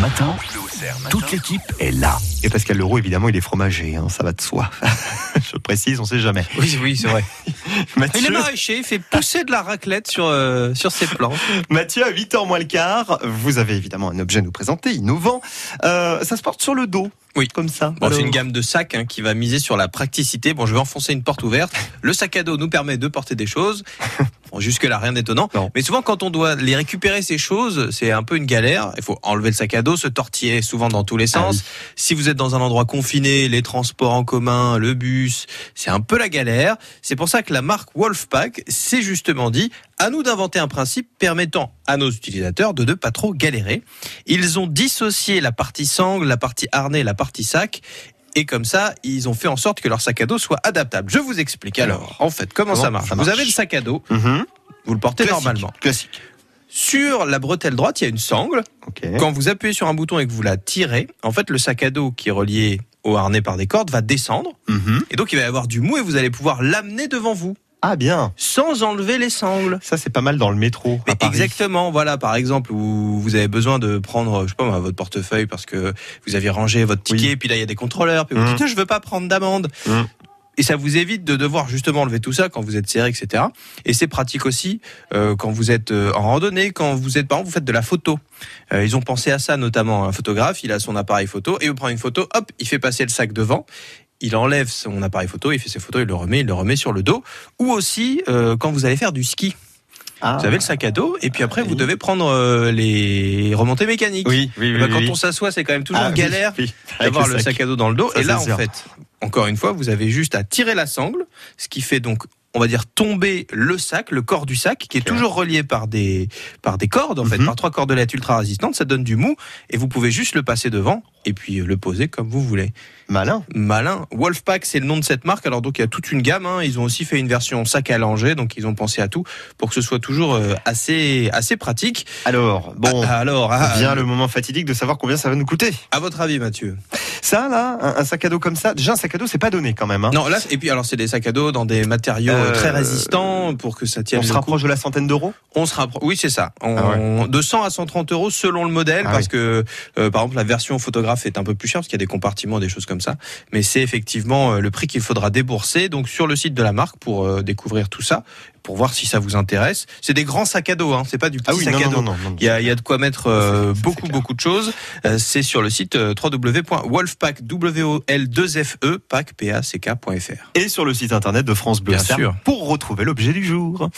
matin, toute l'équipe est là. Et Pascal Leroux, évidemment, il est fromager, hein, ça va de soi. Je précise, on sait jamais. Oui, oui, c'est vrai. Il est Mathieu, maraîcher, il fait pousser de la raclette sur, euh, sur ses planches. Mathieu, à 8h moins le quart, vous avez évidemment un objet à nous présenter, innovant. Euh, ça se porte sur le dos. Oui. Comme ça. Bon, c'est une gamme de sacs hein, qui va miser sur la praticité. Bon, je vais enfoncer une porte ouverte. Le sac à dos nous permet de porter des choses. Bon, jusque-là, rien d'étonnant. Mais souvent, quand on doit les récupérer, ces choses, c'est un peu une galère. Il faut enlever le sac à dos, se tortiller souvent dans tous les Ah sens. oui. Si vous êtes dans un endroit confiné, les transports en commun, le bus, c'est un peu la galère. C'est pour ça que la marque Wolfpack s'est justement dit, à nous d'inventer un principe permettant à nos utilisateurs de ne pas trop galérer. Ils ont dissocié la partie sangle, la partie harnais, la partie sac. Et comme ça, ils ont fait en sorte que leur sac à dos soit adaptable. Je vous explique alors, en fait, comment, comment ça marche. ça Vous avez le sac à dos, Mhm. vous le portez Classique, normalement. Classique. Sur la bretelle droite, il y a une sangle. Quand vous appuyez sur un bouton et que vous la tirez, en fait, le sac à dos qui est relié au harnais par des cordes va descendre. Mhm. Et donc, il va y avoir du mou et vous allez pouvoir l'amener devant vous Ah bien. sans enlever les sangles. Ça, c'est pas mal dans le métro. Mais à Paris. exactement, voilà, par exemple, où vous avez besoin de prendre, je sais pas, votre portefeuille parce que vous aviez rangé votre ticket, Oui. puis là, il y a des contrôleurs, puis vous Mm. dites, je veux pas prendre d'amende. Mm. Et ça vous évite de devoir justement enlever tout ça quand vous êtes serré, etc. Et c'est pratique aussi euh, quand vous êtes euh, en randonnée, quand vous êtes, par exemple, vous faites de la photo. Euh, ils ont pensé à ça, notamment un photographe, il a son appareil photo, et il prend une photo, hop, il fait passer le sac devant, il enlève son appareil photo, il fait ses photos, il le remet, il le remet sur le dos. Ou aussi euh, quand vous allez faire du ski. Ah. Vous avez le sac à dos et puis après Oui. vous devez prendre euh, les remontées mécaniques. Oui, oui, Et oui. ben, quand oui. on s'assoit, c'est quand même toujours Ah, galère d'avoir le sac. à dos dans le dos. Ça, et là, en sûr. fait, encore une fois, vous avez juste à tirer la sangle, ce qui fait donc on va dire tomber le sac, le corps du sac, qui est toujours relié par des par des cordes en fait, Mhm. par trois cordelettes ultra résistantes. Ça donne du mou et vous pouvez juste le passer devant et puis euh, le poser comme vous voulez. Malin. Malin. Wolfpack, c'est le nom de cette marque. Alors donc il y a toute une gamme. hein. Ils ont aussi fait une version sac à langer, donc ils ont pensé à tout pour que ce soit toujours euh, assez assez pratique. Alors, bon. Ah, alors, ah, vient le moment fatidique de savoir combien ça va nous coûter. à votre avis, Mathieu? Ça, là, un, un sac à dos comme ça, déjà un sac à dos, c'est pas donné quand même. Hein. Non, là et puis alors c'est des sacs à dos dans des matériaux Euh, très résistants pour que ça tienne On se coup. rapproche de la centaine d'euros? On se rapproche. Oui, c'est ça. On- Ah De 100 à 130 euros selon le modèle, Ah parce oui. que euh, par exemple la version photographe est un peu plus chère parce qu'il y a des compartiments, des choses comme ça. Mais c'est effectivement euh, le prix qu'il faudra débourser. Donc sur le site de la marque pour euh, découvrir tout ça, pour voir si ça vous intéresse. C'est des grands sacs à dos, hein. C'est pas du petit Ah oui, sac non, à dos. non, non, non. Il y a, il y a de quoi mettre euh, beaucoup beaucoup de choses. Euh, c'est sur le site euh, www.wolfpack W-O-L-2-F-E pack P-A-C-K.fr. Et sur le site internet de France Bleu Bien sûr. pour retrouver l'objet du jour.